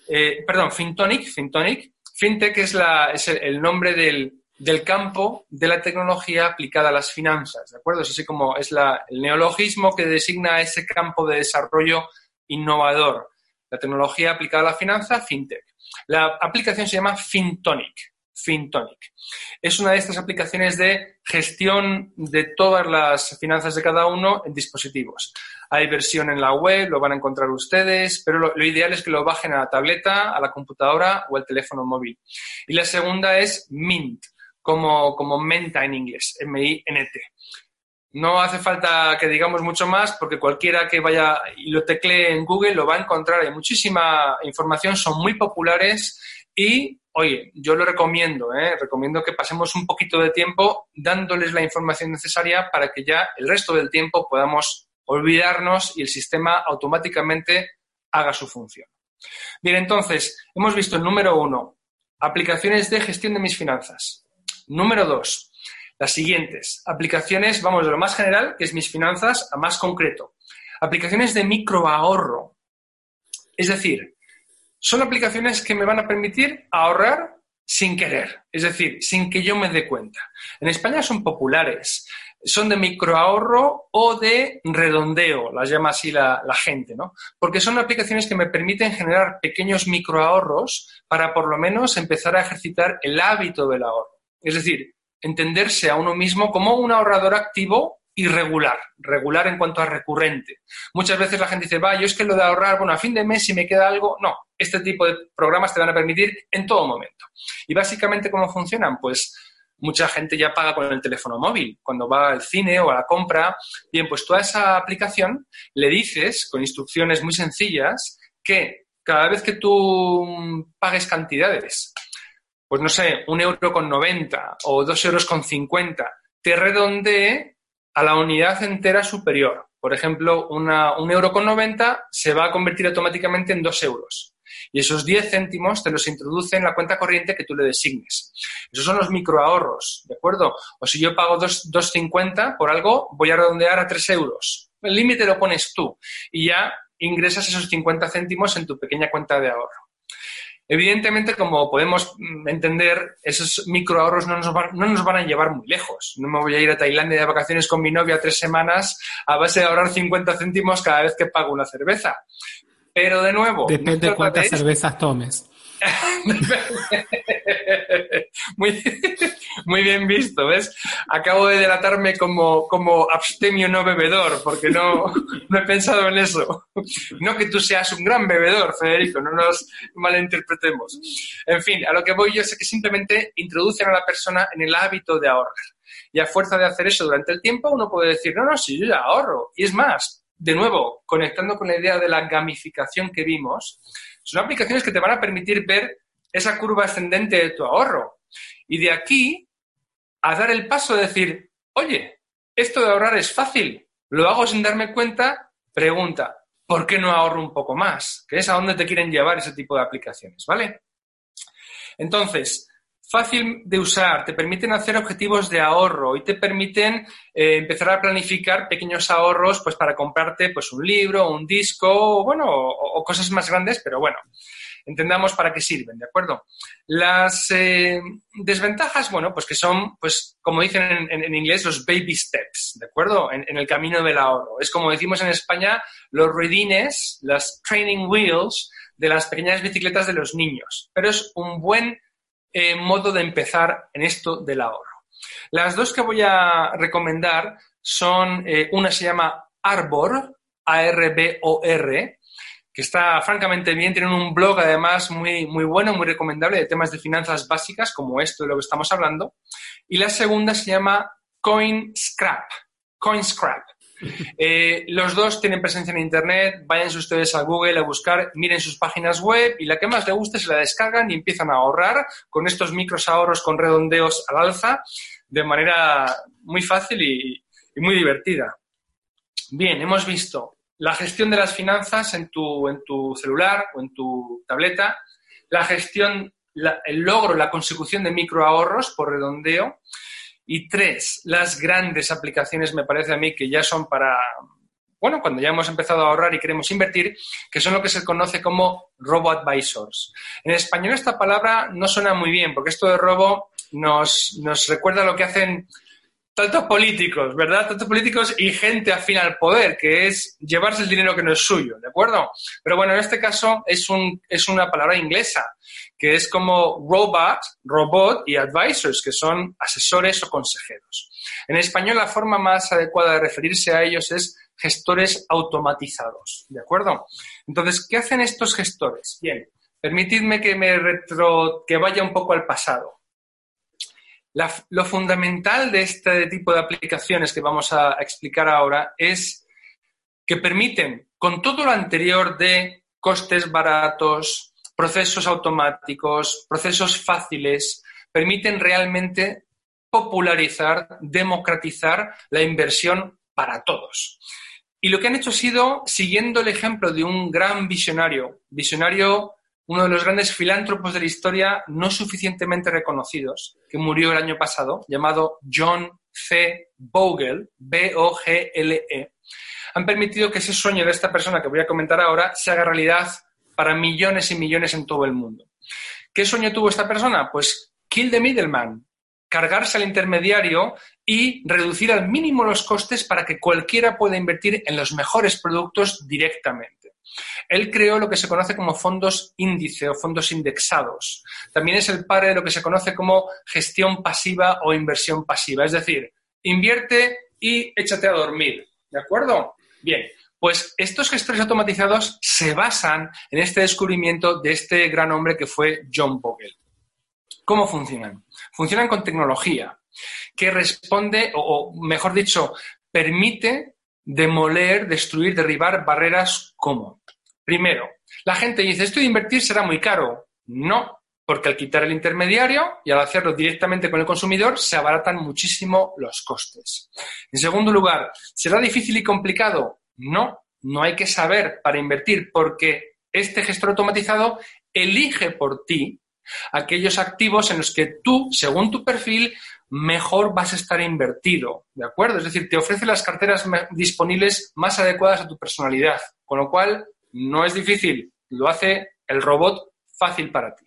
eh, perdón, FinTonic, FinTonic. FinTech es, la, es el, nombre del, del, campo de la tecnología aplicada a las finanzas, ¿de acuerdo? Es así como es la, el neologismo que designa ese campo de desarrollo innovador. La tecnología aplicada a la finanza, FinTech. La aplicación se llama FinTonic. FinTonic. Es una de estas aplicaciones de gestión de todas las finanzas de cada uno en dispositivos. Hay versión en la web, lo van a encontrar ustedes, pero lo, ideal es que lo bajen a la tableta, a la computadora o al teléfono móvil. Y la segunda es Mint, como, como menta en inglés, M-I-N-T. No hace falta que digamos mucho más porque cualquiera que vaya y lo teclee en Google lo va a encontrar. Hay muchísima información, son muy populares y oye, yo lo recomiendo, ¿eh? recomiendo que pasemos un poquito de tiempo dándoles la información necesaria para que ya el resto del tiempo podamos olvidarnos y el sistema automáticamente haga su función. Bien, entonces, hemos visto el número uno, aplicaciones de gestión de mis finanzas. Número dos, las siguientes, aplicaciones, vamos de lo más general, que es mis finanzas, a más concreto. Aplicaciones de microahorro. Es decir, son aplicaciones que me van a permitir ahorrar sin querer, es decir, sin que yo me dé cuenta. En España son populares, son de microahorro o de redondeo, las llama así la, gente, ¿no? Porque son aplicaciones que me permiten generar pequeños microahorros para por lo menos empezar a ejercitar el hábito del ahorro. Es decir, entenderse a uno mismo como un ahorrador activo irregular, regular en cuanto a recurrente. Muchas veces la gente dice, va, yo es que lo de ahorrar, bueno, a fin de mes si me queda algo, no, este tipo de programas te van a permitir en todo momento. Y básicamente, ¿cómo funcionan? Pues mucha gente ya paga con el teléfono móvil, cuando va al cine o a la compra. Bien, pues toda esa aplicación le dices, con instrucciones muy sencillas, que cada vez que tú pagues cantidades, pues no sé, un euro con 90 o dos euros con 50, te redondee a la unidad entera superior. Por ejemplo, una, un euro con 90 se va a convertir automáticamente en dos euros. Y esos 10 céntimos te los introduce en la cuenta corriente que tú le designes. Esos son los microahorros, ¿de acuerdo? O si yo pago 2,50 por algo, voy a redondear a 3 euros. El límite lo pones tú y ya ingresas esos 50 céntimos en tu pequeña cuenta de ahorro. Evidentemente, como podemos entender, esos microahorros no nos, van, no nos van a llevar muy lejos. No me voy a ir a Tailandia de vacaciones con mi novia tres semanas a base de ahorrar 50 céntimos cada vez que pago una cerveza. Pero de nuevo. Depende de cuántas cervezas tomes. muy, muy, bien visto, ¿ves? Acabo de delatarme como, como abstemio no bebedor, porque no, no he pensado en eso. No que tú seas un gran bebedor, Federico, no nos malinterpretemos. En fin, a lo que voy yo es que simplemente introducen a la persona en el hábito de ahorrar. Y a fuerza de hacer eso durante el tiempo, uno puede decir, no, no, si yo ya ahorro. Y es más, de nuevo, conectando con la idea de la gamificación que vimos, son aplicaciones que te van a permitir ver esa curva ascendente de tu ahorro. Y de aquí a dar el paso de decir, oye, esto de ahorrar es fácil, lo hago sin darme cuenta, pregunta, ¿por qué no ahorro un poco más? Que es a dónde te quieren llevar ese tipo de aplicaciones, ¿vale? Entonces, fácil de usar, te permiten hacer objetivos de ahorro y te permiten eh, empezar a planificar pequeños ahorros pues para comprarte pues un libro, un disco, bueno, o, cosas más grandes, pero bueno, entendamos para qué sirven, ¿de acuerdo? Las eh, desventajas, bueno, pues que son, pues como dicen en, inglés, los baby steps, ¿de acuerdo? En, en, el camino del ahorro. Es como decimos en España, los ruedines, las training wheels de las pequeñas bicicletas de los niños. Pero es un buen eh, modo de empezar en esto del ahorro. Las dos que voy a recomendar son, eh, una se llama Arbor, A-R-B-O-R, que está francamente bien, tienen un blog además muy, muy bueno, muy recomendable de temas de finanzas básicas, como esto de lo que estamos hablando. Y la segunda se llama CoinScrap, CoinScrap. Eh, los dos tienen presencia en Internet, váyanse ustedes a Google a buscar, miren sus páginas web y la que más les guste se la descargan y empiezan a ahorrar con estos micros ahorros con redondeos al alza de manera muy fácil y, muy divertida. Bien, hemos visto la gestión de las finanzas en tu, en tu celular o en tu tableta, la gestión, el logro, la consecución de microahorros por redondeo, y tres, las grandes aplicaciones me parece a mí que ya son para, bueno, cuando ya hemos empezado a ahorrar y queremos invertir, que son lo que se conoce como robo-advisors. En español esta palabra no suena muy bien, porque esto de robo nos, nos recuerda lo que hacen tantos políticos, ¿verdad? Tantos políticos y gente afín al poder, que es llevarse el dinero que no es suyo, ¿de acuerdo? Pero bueno, en este caso es, un, es una palabra inglesa, que es como robot, robot y advisors, que son asesores o consejeros. En español la forma más adecuada de referirse a ellos es gestores automatizados, ¿de acuerdo? Entonces, ¿qué hacen estos gestores? Bien, permitidme que me retro, que vaya un poco al pasado lo fundamental de este tipo de aplicaciones que vamos a, explicar ahora es que permiten, con todo lo anterior de costes baratos, procesos automáticos, procesos fáciles, permiten realmente popularizar, democratizar la inversión para todos. Y lo que han hecho ha sido, siguiendo el ejemplo de un gran visionario, visionario uno de los grandes filántropos de la historia no suficientemente reconocidos, que murió el año pasado, llamado John C. Bogle, B-O-G-L-E, han permitido que ese sueño de esta persona que voy a comentar ahora se haga realidad para millones y millones en todo el mundo. ¿Qué sueño tuvo esta persona? Pues kill the middleman, cargarse al intermediario y reducir al mínimo los costes para que cualquiera pueda invertir en los mejores productos directamente. Él creó lo que se conoce como fondos índice o fondos indexados. También es el padre de lo que se conoce como gestión pasiva o inversión pasiva. Es decir, invierte y échate a dormir. ¿De acuerdo? Bien, pues estos gestores automatizados se basan en este descubrimiento de este gran hombre que fue John Bogle. ¿Cómo funcionan? Funcionan con tecnología que responde, o, mejor dicho, permite demoler, destruir, derribar barreras como Primero, la gente dice, esto de invertir será muy caro. No, porque al quitar el intermediario y al hacerlo directamente con el consumidor se abaratan muchísimo los costes. En segundo lugar, ¿será difícil y complicado? No, no hay que saber para invertir porque este gestor automatizado elige por ti aquellos activos en los que tú, según tu perfil, mejor vas a estar invertido, ¿de acuerdo? Es decir, te ofrece las carteras disponibles más adecuadas a tu personalidad, con lo cual no es difícil, lo hace el robot fácil para ti.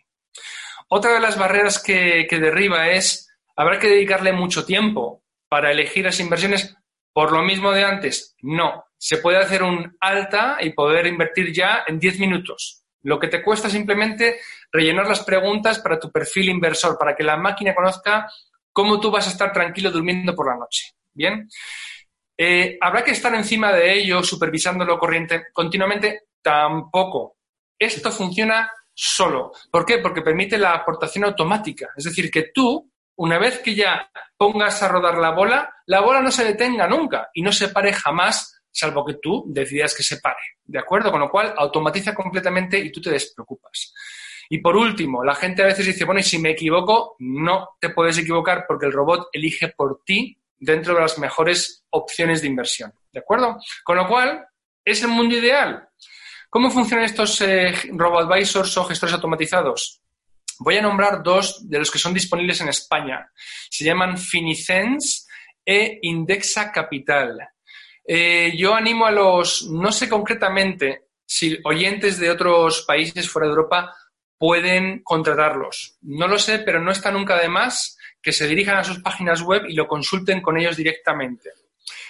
Otra de las barreras que, derriba es, habrá que dedicarle mucho tiempo para elegir las inversiones por lo mismo de antes. No, se puede hacer un alta y poder invertir ya en 10 minutos. Lo que te cuesta simplemente rellenar las preguntas para tu perfil inversor, para que la máquina conozca cómo tú vas a estar tranquilo durmiendo por la noche. Bien. Eh, ¿Habrá que estar encima de ello, supervisándolo corriente continuamente? Tampoco. Esto funciona solo. ¿Por qué? Porque permite la aportación automática. Es decir, que tú, una vez que ya pongas a rodar la bola, la bola no se detenga nunca y no se pare jamás, salvo que tú decidas que se pare. ¿De acuerdo? Con lo cual, automatiza completamente y tú te despreocupas. Y por último, la gente a veces dice, bueno, y si me equivoco, no te puedes equivocar porque el robot elige por ti dentro de las mejores opciones de inversión. ¿De acuerdo? Con lo cual, es el mundo ideal. ¿Cómo funcionan estos eh, robo-advisors o gestores automatizados? Voy a nombrar dos de los que son disponibles en España. Se llaman Finicens e Indexa Capital. Eh, yo animo a los, no sé concretamente si oyentes de otros países fuera de Europa pueden contratarlos. No lo sé, pero no está nunca de más que se dirijan a sus páginas web y lo consulten con ellos directamente.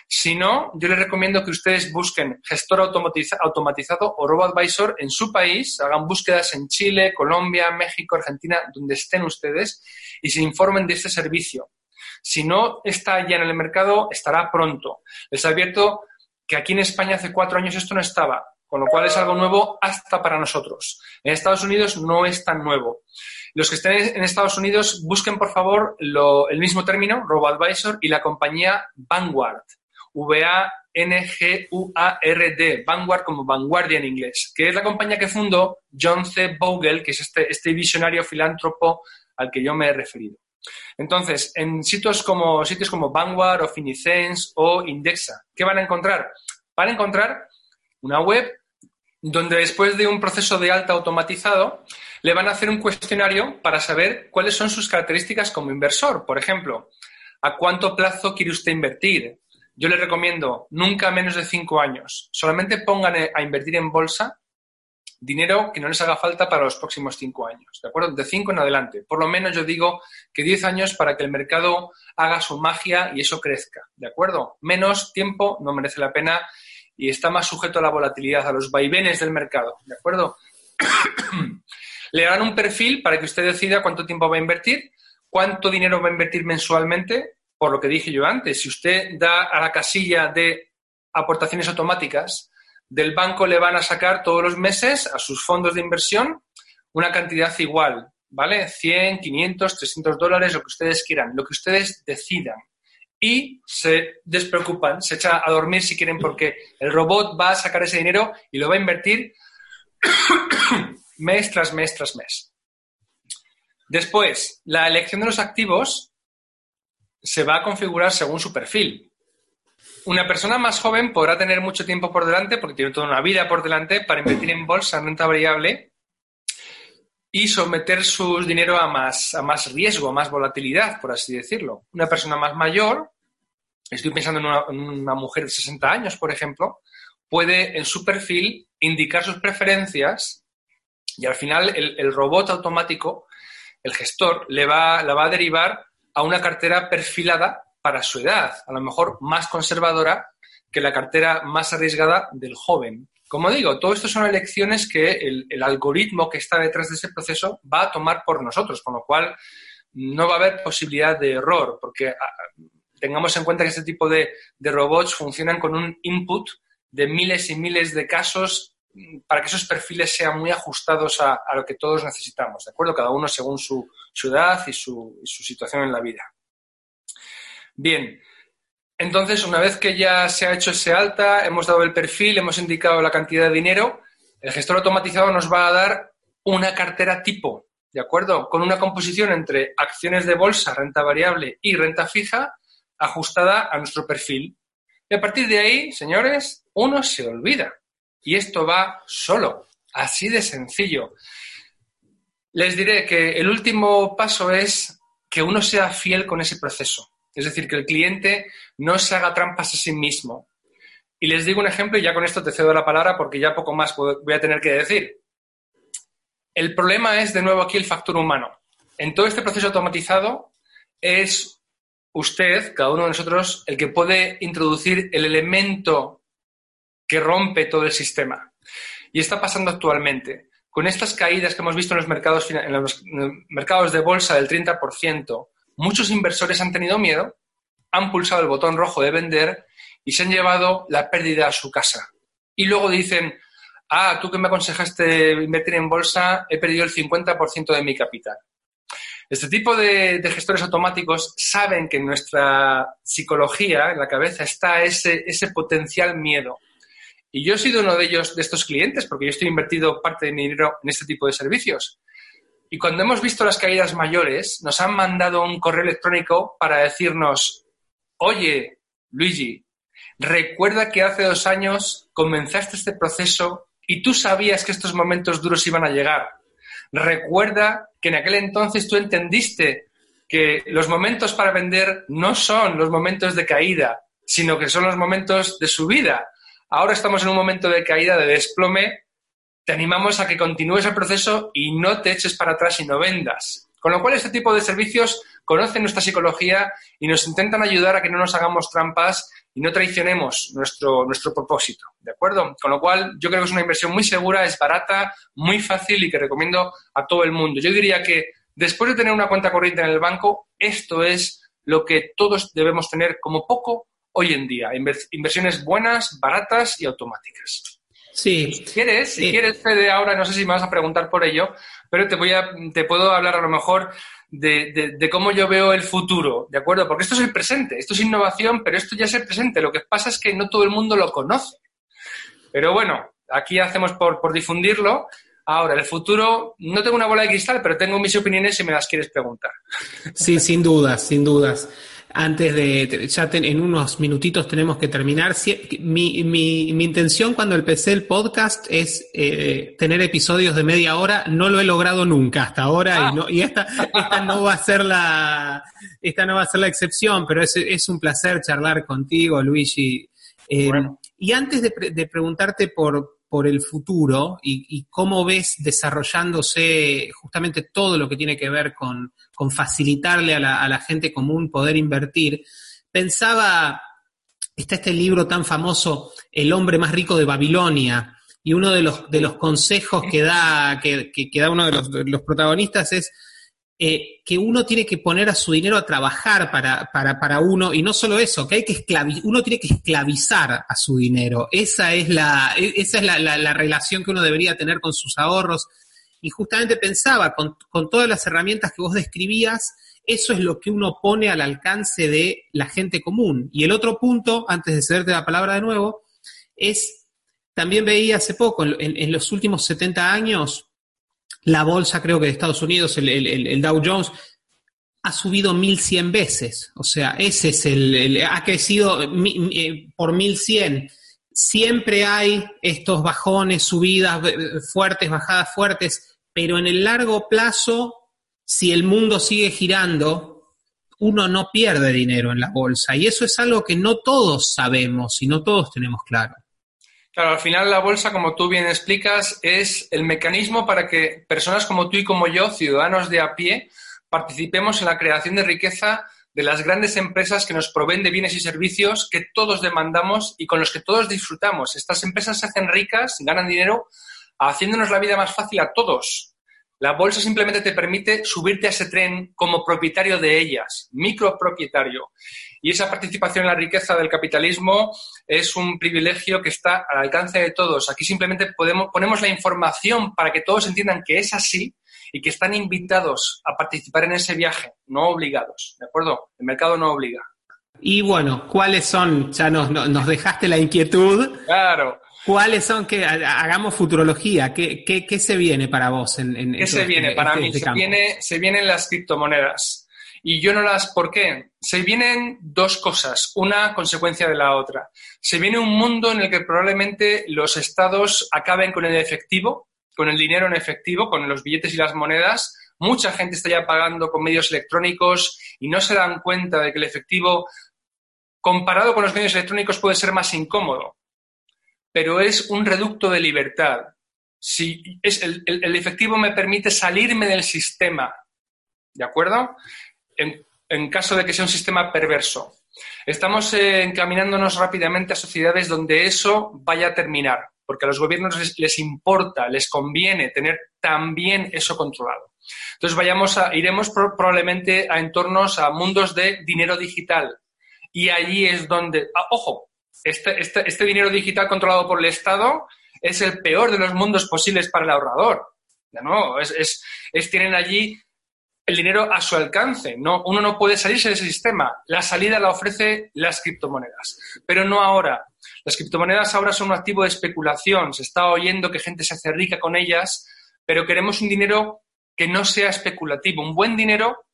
Si no, yo les recomiendo que ustedes busquen gestor automatizado o robo-advisor en su país, hagan búsquedas en Chile, Colombia, México, Argentina, donde estén ustedes y se informen de este servicio. Si no está ya en el mercado, estará pronto. Les advierto que aquí en España hace cuatro años esto no estaba, con lo cual es algo nuevo hasta para nosotros. En Estados Unidos no es tan nuevo. Los que estén en Estados Unidos, busquen por favor el mismo término, robo-advisor, y la compañía Vanguard. V-A-N-G-U-A-R-D, Vanguard como vanguardia en inglés, que es la compañía que fundó John C. Bogle, que es este, este visionario filántropo al que yo me he referido. Entonces, en sitios como, sitios como Vanguard o Finicens o Indexa, ¿qué van a encontrar? Van a encontrar una web donde después de un proceso de alta automatizado, le van a hacer un cuestionario para saber cuáles son sus características como inversor. Por ejemplo, ¿a cuánto plazo quiere usted invertir? Yo le recomiendo nunca menos de cinco años. Solamente pongan a invertir en bolsa dinero que no les haga falta para los próximos cinco años, ¿de acuerdo? De cinco en adelante. Por lo menos yo digo que diez años para que el mercado haga su magia y eso crezca, ¿de acuerdo? Menos tiempo no merece la pena y está más sujeto a la volatilidad, a los vaivenes del mercado, ¿de acuerdo? Le dan un perfil para que usted decida cuánto tiempo va a invertir, cuánto dinero va a invertir mensualmente, por lo que dije yo antes. Si usted da a la casilla de aportaciones automáticas, del banco le van a sacar todos los meses a sus fondos de inversión una cantidad igual, ¿vale? 100, 500, 300 dólares, lo que ustedes quieran, lo que ustedes decidan. Y se despreocupan, se echa a dormir si quieren porque el robot va a sacar ese dinero y lo va a invertir mes tras mes tras mes. Después, la elección de los activos se va a configurar según su perfil una persona más joven podrá tener mucho tiempo por delante, porque tiene toda una vida por delante, para invertir en bolsa, en renta variable y someter su dinero a más, a más riesgo, a más volatilidad, por así decirlo. Una persona más mayor, estoy pensando en una, mujer de 60 años, por ejemplo, puede en su perfil indicar sus preferencias y al final el, robot automático, el gestor, le va, la va a derivar a una cartera perfilada para su edad, a lo mejor más conservadora que la cartera más arriesgada del joven. Como digo, todo esto son elecciones que el, algoritmo que está detrás de ese proceso va a tomar por nosotros, con lo cual no va a haber posibilidad de error, porque ah, tengamos en cuenta que este tipo de, robots funcionan con un input de miles y miles de casos para que esos perfiles sean muy ajustados a, lo que todos necesitamos, ¿de acuerdo? Cada uno según su, edad y su situación en la vida. Bien, entonces una vez que ya se ha hecho ese alta, hemos dado el perfil, hemos indicado la cantidad de dinero, el gestor automatizado nos va a dar una cartera tipo. ¿de acuerdo? Con una composición entre acciones de bolsa, renta variable y renta fija ajustada a nuestro perfil. Y a partir de ahí, señores, uno se olvida. Y esto va solo, así de sencillo. Les diré que el último paso es que uno sea fiel con ese proceso. Es decir, que el cliente no se haga trampas a sí mismo. Y les digo un ejemplo y ya con esto te cedo la palabra porque ya poco más voy a tener que decir. El problema es, de nuevo, aquí el factor humano. En todo este proceso automatizado es usted, cada uno de nosotros, el que puede introducir el elemento que rompe todo el sistema. Y está pasando actualmente. Con estas caídas que hemos visto en los mercados, en los mercados de bolsa del 30%, muchos inversores han tenido miedo, han pulsado el botón rojo de vender y se han llevado la pérdida a su casa. Y luego dicen, ah, tú que me aconsejaste invertir en bolsa, he perdido el 50% de mi capital. Este tipo de, gestores automáticos saben que en nuestra psicología, en la cabeza, está ese, potencial miedo. Y yo he sido uno de ellos, de estos clientes, porque yo estoy invertido parte de mi dinero en este tipo de servicios. Y cuando hemos visto las caídas mayores, nos han mandado un correo electrónico para decirnos, oye, Luigi, recuerda que hace dos años comenzaste este proceso y tú sabías que estos momentos duros iban a llegar. Recuerda que en aquel entonces tú entendiste que los momentos para vender no son los momentos de caída, sino que son los momentos de subida. Ahora estamos en un momento de caída, de desplome. Te animamos a que continúes el proceso y no te eches para atrás y no vendas. Con lo cual, este tipo de servicios conocen nuestra psicología y nos intentan ayudar a que no nos hagamos trampas y no traicionemos nuestro, nuestro propósito. ¿De acuerdo? Con lo cual, yo creo que es una inversión muy segura, es barata, muy fácil y que recomiendo a todo el mundo. Yo diría que después de tener una cuenta corriente en el banco, esto es lo que todos debemos tener como poco hoy en día. Inversiones buenas, baratas y automáticas. Sí. Si quieres, si quieres, Fede, ahora no sé si me vas a preguntar por ello, pero te voy a, te puedo hablar a lo mejor de, de, cómo yo veo el futuro, ¿de acuerdo? Porque esto es el presente, esto es innovación, pero esto ya es el presente. Lo que pasa es que no todo el mundo lo conoce. Pero bueno, aquí hacemos por, por difundirlo. Ahora, el futuro, no tengo una bola de cristal, pero tengo mis opiniones si me las quieres preguntar. Sí, sin dudas, sin dudas antes de, ya en unos minutitos tenemos que terminar. Mi, mi, mi, intención cuando empecé el podcast es eh, tener episodios de media hora. No lo he logrado nunca hasta ahora y, ah. no, y esta, esta no va a ser la, esta no va a ser la excepción, pero es, es un placer charlar contigo, Luigi. Eh, y antes de, de preguntarte por, por el futuro y, cómo ves desarrollándose justamente todo lo que tiene que ver con, facilitarle a la, gente común poder invertir, pensaba, está este libro tan famoso, El hombre más rico de Babilonia, y uno de los, de los consejos que da, que, que, da uno de los, de los protagonistas es eh, que uno tiene que poner a su dinero a trabajar para, para, para uno, y no solo eso, que hay que uno tiene que esclavizar a su dinero. Esa es, la, e, esa es la, la, relación que uno debería tener con sus ahorros. Y justamente pensaba, con, con todas las herramientas que vos describías, eso es lo que uno pone al alcance de la gente común. Y el otro punto, antes de cederte la palabra de nuevo, es, también veía hace poco, en, en los últimos 70 años, la bolsa, creo que de Estados Unidos, el, Dow Jones, ha subido 1100 veces. O sea, ese es el. ha crecido eh, por 1100. Siempre hay estos bajones, subidas fuertes, bajadas fuertes, pero en el largo plazo, si el mundo sigue girando, uno no pierde dinero en la bolsa. Y eso es algo que no todos sabemos y no todos tenemos claro. Claro, al final la bolsa, como tú bien explicas, es el mecanismo para que personas como tú y como yo, ciudadanos de a pie, participemos en la creación de riqueza de las grandes empresas que nos proveen de bienes y servicios que todos demandamos y con los que todos disfrutamos. Estas empresas se hacen ricas, ganan dinero, haciéndonos la vida más fácil a todos. La bolsa simplemente te permite subirte a ese tren como propietario de ellas, micropropietario. Y esa participación en la riqueza del capitalismo es un privilegio que está al alcance de todos. Aquí simplemente podemos, ponemos la información para que todos entiendan que es así y que están invitados a participar en ese viaje, no obligados. ¿De acuerdo? El mercado no obliga. Y bueno, ¿cuáles son? Ya nos, nos dejaste la inquietud. Claro. ¿Cuáles son? Que hagamos futurología. ¿Qué, qué, se viene para vos? En, ¿Qué se viene? Este, para este, mí este se, viene, se vienen las criptomonedas. Y yo no las. ¿Por qué? Se vienen dos cosas, una consecuencia de la otra. Se viene un mundo en el que probablemente los estados acaben con el efectivo, con el dinero en efectivo, con los billetes y las monedas. Mucha gente está ya pagando con medios electrónicos y no se dan cuenta de que el efectivo, comparado con los medios electrónicos, puede ser más incómodo. Pero es un reducto de libertad. Si es el, el efectivo me permite salirme del sistema, ¿de acuerdo? En, caso de que sea un sistema perverso. Estamos eh, encaminándonos rápidamente a sociedades donde eso vaya a terminar, porque a los gobiernos les, importa, les conviene tener también eso controlado. Entonces vayamos a, iremos probablemente a entornos, a mundos de dinero digital. Y allí es donde, ah, ojo, este, este, este dinero digital controlado por el Estado es el peor de los mundos posibles para el ahorrador. ¿no? Es, es, tienen allí el dinero a su alcance. No, uno no puede salirse de ese sistema. La salida la ofrece las criptomonedas, pero no ahora. Las criptomonedas ahora son un activo de especulación. Se está oyendo que gente se hace rica con ellas, pero queremos un dinero que no sea especulativo. Un buen dinero,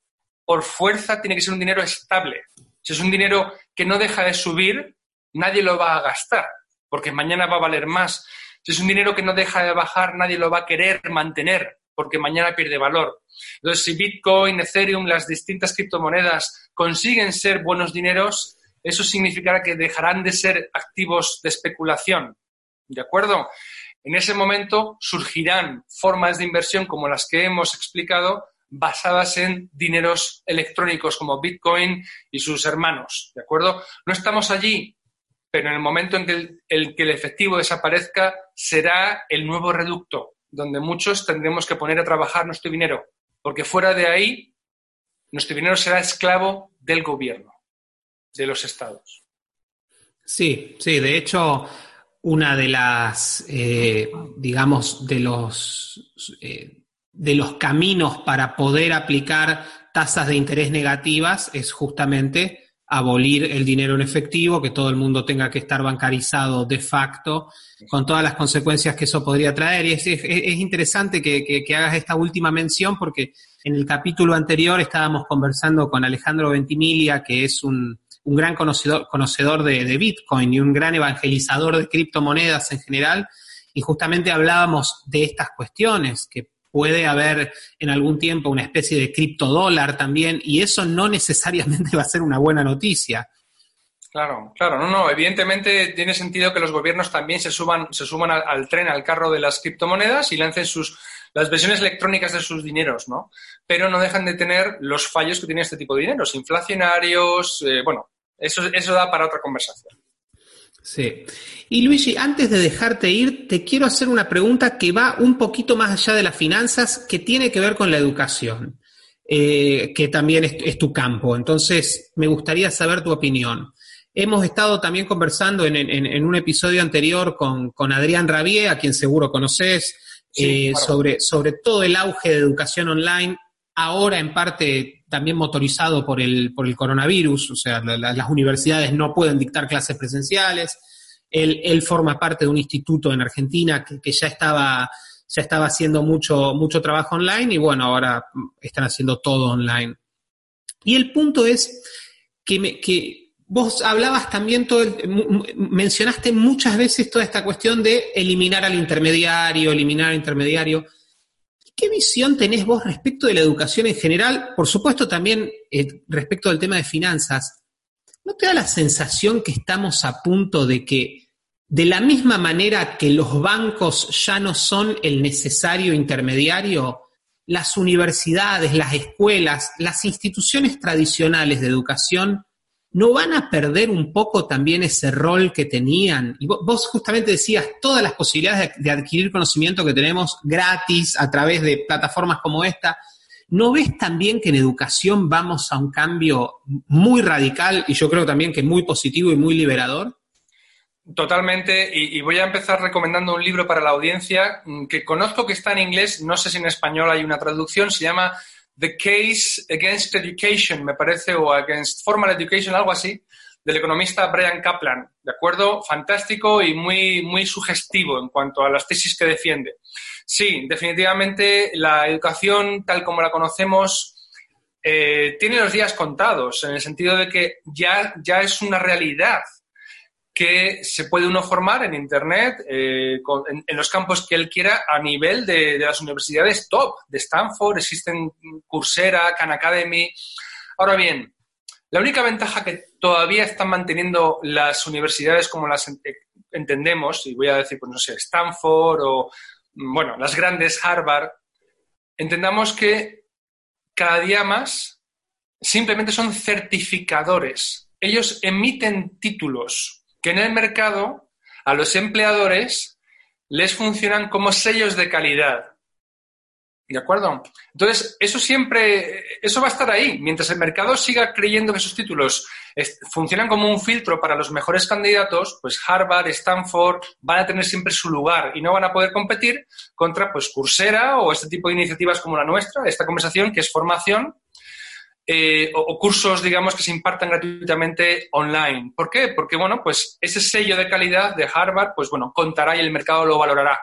por fuerza, tiene que ser un dinero estable. Si es un dinero que no deja de subir, nadie lo va a gastar, porque mañana va a valer más. Si es un dinero que no deja de bajar, nadie lo va a querer mantener, porque mañana pierde valor. Entonces, si Bitcoin, Ethereum, las distintas criptomonedas consiguen ser buenos dineros, eso significará que dejarán de ser activos de especulación. ¿De acuerdo? En ese momento surgirán formas de inversión como las que hemos explicado, basadas en dineros electrónicos como Bitcoin y sus hermanos. ¿De acuerdo? No estamos allí, pero en el momento en que el, que el efectivo desaparezca, será el nuevo reducto, donde muchos tendremos que poner a trabajar nuestro dinero porque fuera de ahí nuestro dinero será esclavo del gobierno, de los estados. Sí, sí, de hecho, una de las, eh, digamos, de los, eh, de los caminos para poder aplicar tasas de interés negativas es justamente abolir el dinero en efectivo, que todo el mundo tenga que estar bancarizado de facto, con todas las consecuencias que eso podría traer. Y es, interesante que, hagas esta última mención porque en el capítulo anterior estábamos conversando con Alejandro Ventimiglia, que es un, gran conocedor, conocedor de, Bitcoin y un gran evangelizador de criptomonedas en general, y justamente hablábamos de estas cuestiones, que puede haber en algún tiempo una especie de criptodólar también, y eso no necesariamente va a ser una buena noticia. Claro, claro, no, no, evidentemente tiene sentido que los gobiernos también se suban, se suban al, tren, al carro de las criptomonedas y lancen sus, las versiones electrónicas de sus dineros, ¿no? Pero no dejan de tener los fallos que tiene este tipo de dineros, inflacionarios, eh, bueno, eso, eso da para otra conversación. Sí. Y Luigi, antes de dejarte ir, te quiero hacer una pregunta que va un poquito más allá de las finanzas, que tiene que ver con la educación, eh, que también es, tu campo. Entonces, me gustaría saber tu opinión. Hemos estado también conversando en, un episodio anterior con, Adrián Rabier, a quien seguro conoces, eh, sobre, sobre todo el auge de educación online, ahora en parte también motorizado por el, por el coronavirus, o sea, las universidades no pueden dictar clases presenciales. Él, forma parte de un instituto en Argentina que, ya estaba ya estaba haciendo mucho, mucho trabajo online y bueno, ahora están haciendo todo online. Y el punto es que, me, que vos hablabas también, todo mencionaste muchas veces toda esta cuestión de eliminar al intermediario, eliminar al intermediario. ¿Qué visión tenés vos respecto de la educación en general? Por supuesto también eh, respecto del tema de finanzas. ¿No te da la sensación que estamos a punto de que, de la misma manera que los bancos ya no son el necesario intermediario, las universidades, las escuelas, las instituciones tradicionales de educación ¿no van a perder un poco también ese rol que tenían? Y vos justamente decías todas las posibilidades de, adquirir conocimiento que tenemos gratis a través de plataformas como esta. ¿No ves también que en educación vamos a un cambio muy radical y yo creo también que muy positivo y muy liberador? Totalmente, y, voy a empezar recomendando un libro para la audiencia mm, que conozco que está en inglés, no sé si en español hay una traducción, se llama The Case Against Education, me parece, o Against Formal Education, algo así, del economista Brian Kaplan, ¿de acuerdo? Fantástico y muy, muy sugestivo en cuanto a las tesis que defiende. Sí, definitivamente la educación tal como la conocemos eh, tiene los días contados, en el sentido de que ya, ya es una realidad que se puede uno formar en Internet eh, en, los campos que él quiera a nivel de, las universidades top, de Stanford, existen Coursera, Khan Academy. Ahora bien, la única ventaja que todavía están manteniendo las universidades como las entendemos, y voy a decir, pues no sé, Stanford o, bueno, las grandes Harvard, entendamos que cada día más simplemente son certificadores. Ellos emiten títulos que en el mercado a los empleadores les funcionan como sellos de calidad. ¿De acuerdo? Entonces, eso siempre, eso va a estar ahí. Mientras el mercado siga creyendo que esos títulos funcionan como un filtro para los mejores candidatos, pues Harvard, Stanford van a tener siempre su lugar y no van a poder competir contra pues Coursera o este tipo de iniciativas como la nuestra, esta conversación que es formación eh, o, cursos, digamos, que se impartan gratuitamente online. ¿Por qué? Porque, bueno, pues ese sello de calidad de Harvard, pues bueno, contará y el mercado lo valorará.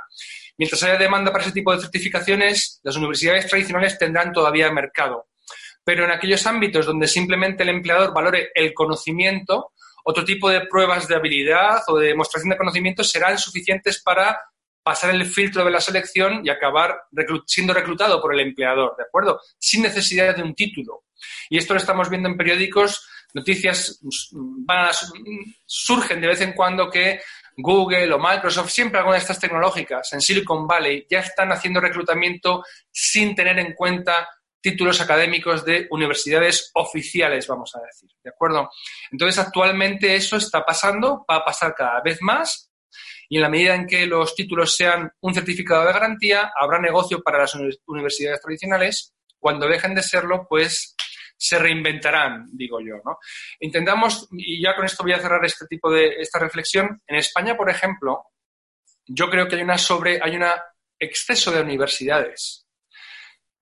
Mientras haya demanda para ese tipo de certificaciones, las universidades tradicionales tendrán todavía mercado. Pero en aquellos ámbitos donde simplemente el empleador valore el conocimiento, otro tipo de pruebas de habilidad o de demostración de conocimiento serán suficientes para pasar el filtro de la selección y acabar siendo reclutado por el empleador, ¿de acuerdo? Sin necesidad de un título. Y esto lo estamos viendo en periódicos, noticias surgen de vez en cuando que Google o Microsoft, siempre alguna de estas tecnológicas en Silicon Valley ya están haciendo reclutamiento sin tener en cuenta títulos académicos de universidades oficiales, vamos a decir, ¿de acuerdo? Entonces, actualmente eso está pasando, va a pasar cada vez más y en la medida en que los títulos sean un certificado de garantía, habrá negocio para las universidades tradicionales. Cuando dejen de serlo, pues se reinventarán, digo yo. ¿no? Intentamos, y ya con esto voy a cerrar este tipo de esta reflexión, en España, por ejemplo, yo creo que hay una sobre, hay un exceso de universidades.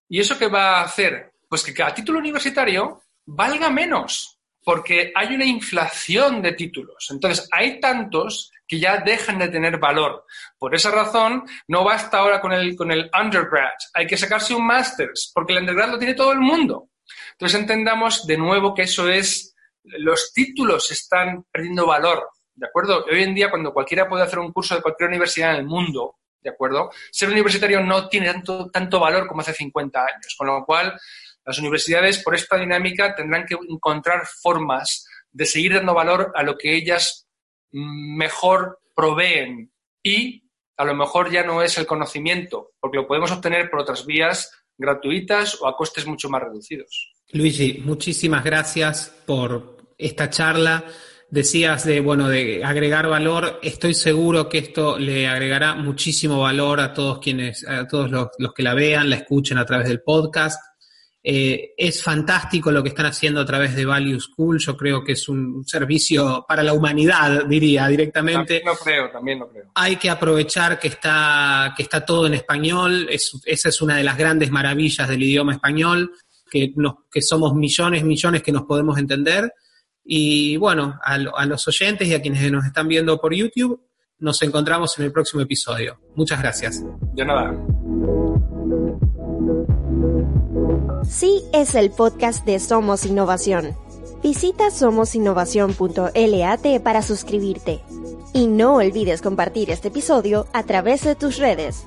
¿Y eso qué va a hacer? Pues que cada título universitario valga menos, porque hay una inflación de títulos. Entonces, hay tantos que ya dejan de tener valor. Por esa razón, no basta ahora con el, con el undergrad, hay que sacarse un máster, porque el undergrad lo tiene todo el mundo. Entonces entendamos de nuevo que eso es, los títulos están perdiendo valor, ¿de acuerdo? Hoy en día cuando cualquiera puede hacer un curso de cualquier universidad en el mundo, ¿de acuerdo? Ser universitario no tiene tanto, tanto valor como hace 50 años, con lo cual las universidades por esta dinámica tendrán que encontrar formas de seguir dando valor a lo que ellas mejor proveen y a lo mejor ya no es el conocimiento, porque lo podemos obtener por otras vías gratuitas o a costes mucho más reducidos. Luigi, muchísimas gracias por esta charla. Decías de, bueno, de agregar valor. Estoy seguro que esto le agregará muchísimo valor a todos quienes, a todos los, que la vean, la escuchen a través del podcast. Eh, es fantástico lo que están haciendo a través de Value School. Yo creo que es un servicio para la humanidad, diría directamente. También lo creo, también lo creo. Hay que aprovechar que está, que está todo en español. esa es una de las grandes maravillas del idioma español que, que somos millones, millones que nos podemos entender. Y bueno, a, a los oyentes y a quienes nos están viendo por YouTube, nos encontramos en el próximo episodio. Muchas gracias. De nada. Sí es el podcast de Somos Innovación. Visita somosinnovación.lat para suscribirte. Y no olvides compartir este episodio a través de tus redes.